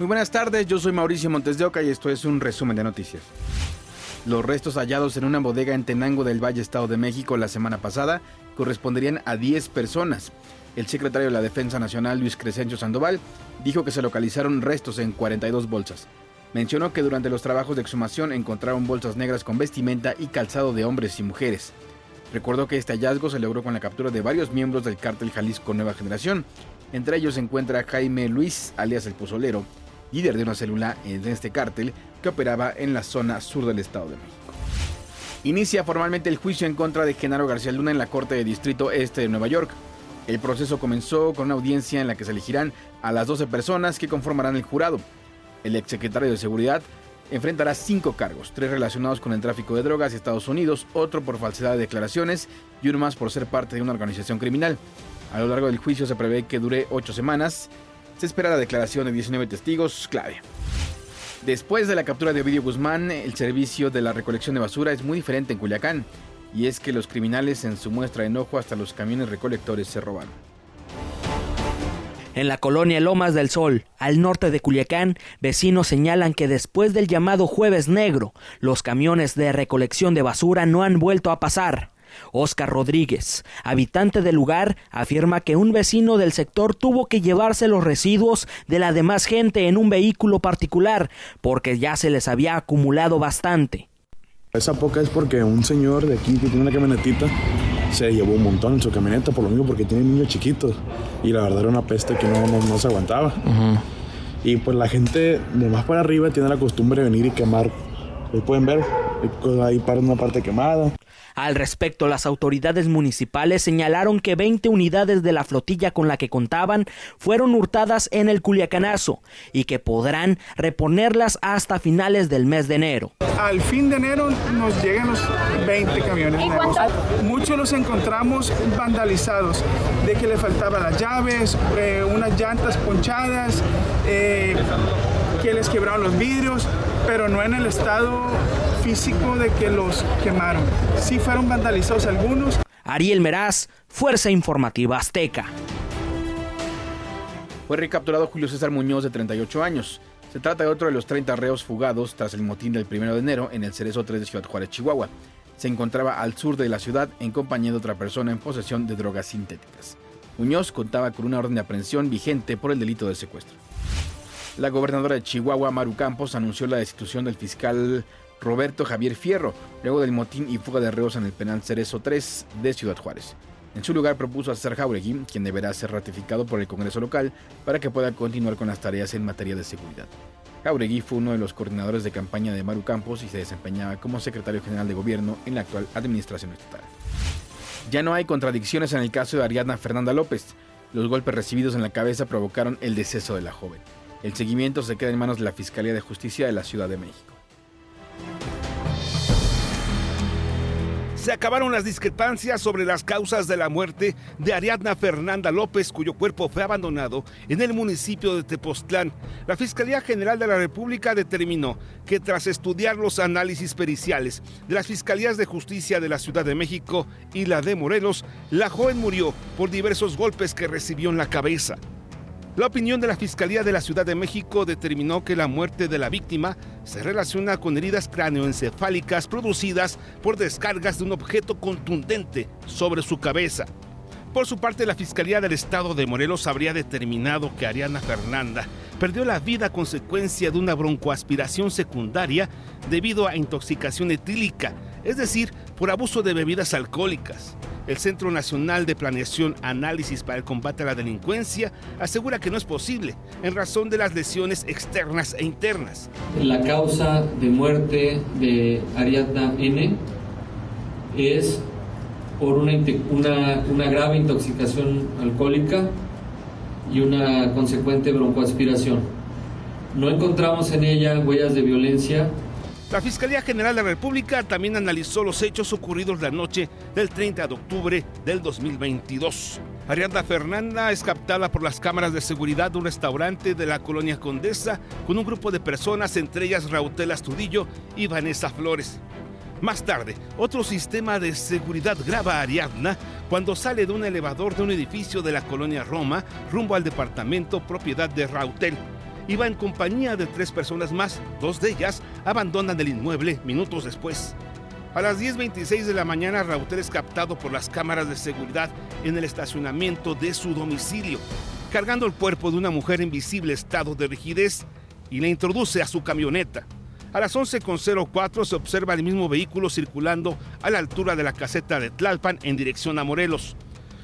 Muy buenas tardes, yo soy Mauricio Montes de Oca y esto es un resumen de noticias. Los restos hallados en una bodega en Tenango del Valle, Estado de México, la semana pasada corresponderían a 10 personas. El secretario de la Defensa Nacional, Luis Crescencio Sandoval, dijo que se localizaron restos en 42 bolsas. Mencionó que durante los trabajos de exhumación encontraron bolsas negras con vestimenta y calzado de hombres y mujeres. Recordó que este hallazgo se logró con la captura de varios miembros del cártel Jalisco Nueva Generación. Entre ellos se encuentra Jaime Luis, alias el Pozolero, líder de una célula en este cártel que operaba en la zona sur del Estado de México. Inicia formalmente el juicio en contra de Genaro García Luna en la Corte de Distrito Este de Nueva York. El proceso comenzó con una audiencia en la que se elegirán a las 12 personas que conformarán el jurado. El exsecretario de Seguridad enfrentará cinco cargos, tres relacionados con el tráfico de drogas de Estados Unidos, otro por falsedad de declaraciones y uno más por ser parte de una organización criminal. A lo largo del juicio se prevé que dure ocho semanas se espera la declaración de 19 testigos clave. Después de la captura de Ovidio Guzmán, el servicio de la recolección de basura es muy diferente en Culiacán, y es que los criminales en su muestra de enojo hasta los camiones recolectores se roban. En la colonia Lomas del Sol, al norte de Culiacán, vecinos señalan que después del llamado Jueves Negro, los camiones de recolección de basura no han vuelto a pasar. Oscar Rodríguez, habitante del lugar, afirma que un vecino del sector tuvo que llevarse los residuos de la demás gente en un vehículo particular porque ya se les había acumulado bastante. Esa poca es porque un señor de aquí que tiene una camionetita se llevó un montón en su camioneta por lo mismo porque tiene niños chiquitos y la verdad era una peste que no, no, se aguantaba. Y pues la gente de más para arriba tiene la costumbre de venir y quemar. Ahí pueden ver, ahí para una parte quemada. Al respecto, las autoridades municipales señalaron que 20 unidades de la flotilla con la que contaban fueron hurtadas en el Culiacanazo y que podrán reponerlas hasta finales del mes de enero. Al fin de enero nos llegan los 20 camiones. Muchos los encontramos vandalizados, de que le faltaban las llaves, eh, unas llantas ponchadas, eh, que les quebraron los vidrios, pero no en el estado físico de que los quemaron. Sí fueron vandalizados algunos. Ariel Meraz, Fuerza Informativa Azteca. Fue recapturado Julio César Muñoz de 38 años. Se trata de otro de los 30 reos fugados tras el motín del 1 de enero en el Cerezo 3 de Ciudad Juárez, Chihuahua. Se encontraba al sur de la ciudad en compañía de otra persona en posesión de drogas sintéticas. Muñoz contaba con una orden de aprehensión vigente por el delito de secuestro. La gobernadora de Chihuahua, Maru Campos, anunció la destitución del fiscal Roberto Javier Fierro, luego del motín y fuga de reos en el penal Cerezo 3 de Ciudad Juárez. En su lugar propuso a César Jauregui, quien deberá ser ratificado por el Congreso local para que pueda continuar con las tareas en materia de seguridad. Jauregui fue uno de los coordinadores de campaña de Maru Campos y se desempeñaba como secretario general de gobierno en la actual administración estatal. Ya no hay contradicciones en el caso de Ariadna Fernanda López. Los golpes recibidos en la cabeza provocaron el deceso de la joven. El seguimiento se queda en manos de la Fiscalía de Justicia de la Ciudad de México. se acabaron las discrepancias sobre las causas de la muerte de Ariadna Fernanda López, cuyo cuerpo fue abandonado en el municipio de Tepoztlán. La Fiscalía General de la República determinó que tras estudiar los análisis periciales de las Fiscalías de Justicia de la Ciudad de México y la de Morelos, la joven murió por diversos golpes que recibió en la cabeza. La opinión de la Fiscalía de la Ciudad de México determinó que la muerte de la víctima se relaciona con heridas cráneoencefálicas producidas por descargas de un objeto contundente sobre su cabeza. Por su parte, la Fiscalía del Estado de Morelos habría determinado que Ariana Fernanda perdió la vida a consecuencia de una broncoaspiración secundaria debido a intoxicación etílica, es decir, por abuso de bebidas alcohólicas. El Centro Nacional de Planeación Análisis para el Combate a la Delincuencia asegura que no es posible en razón de las lesiones externas e internas. La causa de muerte de Ariadna N es por una, grave intoxicación alcohólica y una consecuente broncoaspiración. No encontramos en ella huellas de violencia la Fiscalía General de la República también analizó los hechos ocurridos la noche del 30 de octubre del 2022. Ariadna Fernanda es captada por las cámaras de seguridad de un restaurante de la colonia Condesa con un grupo de personas, entre ellas Rautel Astudillo y Vanessa Flores. Más tarde, otro sistema de seguridad graba a Ariadna cuando sale de un elevador de un edificio de la colonia Roma rumbo al departamento propiedad de Rautel iba en compañía de tres personas más. Dos de ellas abandonan el inmueble minutos después. A las 10.26 de la mañana, Rautel es captado por las cámaras de seguridad en el estacionamiento de su domicilio, cargando el cuerpo de una mujer en visible estado de rigidez y le introduce a su camioneta. A las 11.04 se observa el mismo vehículo circulando a la altura de la caseta de Tlalpan en dirección a Morelos.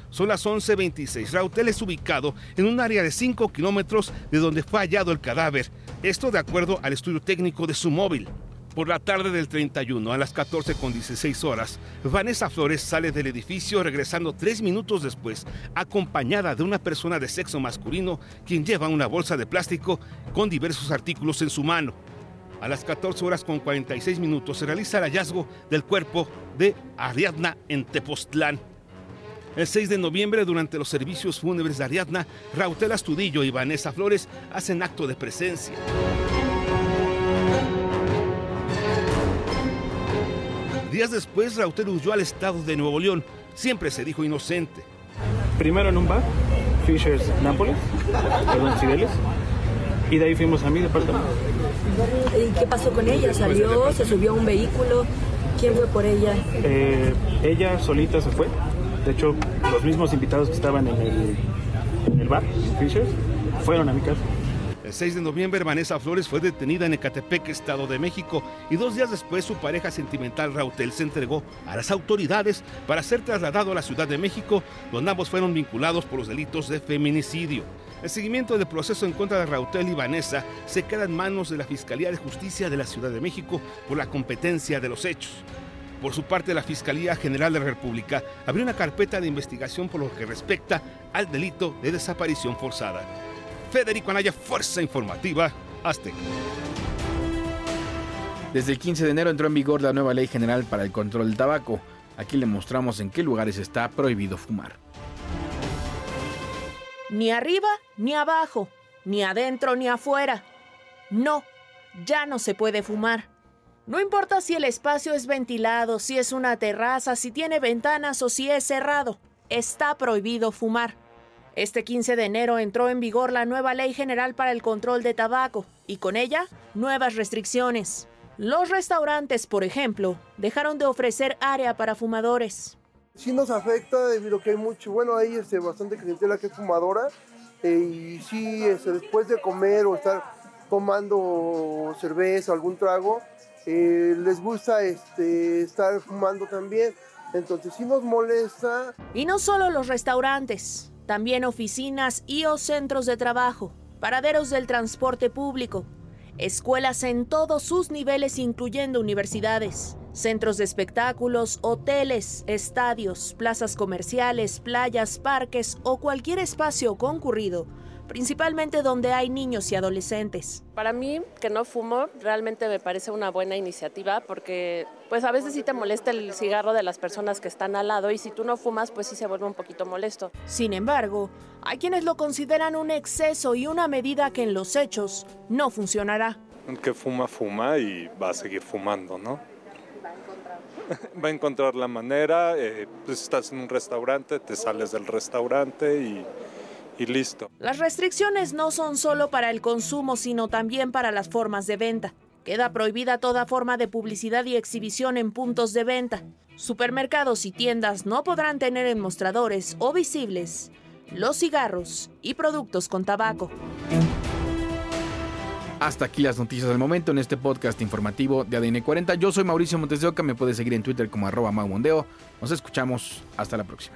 Son las 11.26. Rautel es ubicado en un área de 5 kilómetros de donde fue hallado el cadáver. Esto de acuerdo al estudio técnico de su móvil. Por la tarde del 31, a las 14.16 horas, Vanessa Flores sale del edificio regresando tres minutos después, acompañada de una persona de sexo masculino quien lleva una bolsa de plástico con diversos artículos en su mano. A las 14 horas con 46 minutos se realiza el hallazgo del cuerpo de Ariadna en Tepoztlán. El 6 de noviembre, durante los servicios fúnebres de Ariadna, Rautel Astudillo y Vanessa Flores hacen acto de presencia. Días después, Rautel huyó al estado de Nuevo León. Siempre se dijo inocente. Primero en un bar, Fishers Nápoles, perdón, Cibeles, y de ahí fuimos a mi departamento. ¿Y qué pasó con ella? ¿Salió? ¿Se subió a un vehículo? ¿Quién fue por ella? Eh, ella solita se fue. De hecho, los mismos invitados que estaban en el, en el bar, Fishers, fueron a mi casa. El 6 de noviembre, Vanessa Flores fue detenida en Ecatepec, Estado de México, y dos días después su pareja sentimental Rautel se entregó a las autoridades para ser trasladado a la Ciudad de México, donde ambos fueron vinculados por los delitos de feminicidio. El seguimiento del proceso en contra de Rautel y Vanessa se queda en manos de la Fiscalía de Justicia de la Ciudad de México por la competencia de los hechos. Por su parte, la Fiscalía General de la República abrió una carpeta de investigación por lo que respecta al delito de desaparición forzada. Federico Anaya, Fuerza Informativa, Azteca. Desde el 15 de enero entró en vigor la nueva Ley General para el Control del Tabaco. Aquí le mostramos en qué lugares está prohibido fumar. Ni arriba ni abajo, ni adentro ni afuera. No, ya no se puede fumar. No importa si el espacio es ventilado, si es una terraza, si tiene ventanas o si es cerrado, está prohibido fumar. Este 15 de enero entró en vigor la nueva Ley General para el Control de Tabaco y con ella nuevas restricciones. Los restaurantes, por ejemplo, dejaron de ofrecer área para fumadores. Sí nos afecta debido a que hay mucho, bueno, hay este, bastante clientela que es fumadora eh, y sí, este, después de comer o estar tomando cerveza o algún trago, eh, les gusta este, estar fumando también. Entonces sí nos molesta. Y no solo los restaurantes, también oficinas y o centros de trabajo, paraderos del transporte público, escuelas en todos sus niveles incluyendo universidades, centros de espectáculos, hoteles, estadios, plazas comerciales, playas, parques o cualquier espacio concurrido, principalmente donde hay niños y adolescentes. Para mí, que no fumo, realmente me parece una buena iniciativa porque pues a veces sí te molesta el cigarro de las personas que están al lado y si tú no fumas, pues sí se vuelve un poquito molesto. Sin embargo, hay quienes lo consideran un exceso y una medida que en los hechos no funcionará. El que fuma, fuma y va a seguir fumando, ¿no? Va a encontrar la manera, eh, pues estás en un restaurante, te sales del restaurante y, y listo. Las restricciones no son solo para el consumo, sino también para las formas de venta. Queda prohibida toda forma de publicidad y exhibición en puntos de venta. Supermercados y tiendas no podrán tener en mostradores o visibles los cigarros y productos con tabaco. Hasta aquí las noticias del momento en este podcast informativo de ADN 40. Yo soy Mauricio Montes de Oca, me puedes seguir en Twitter como arroba maumondeo. Nos escuchamos, hasta la próxima.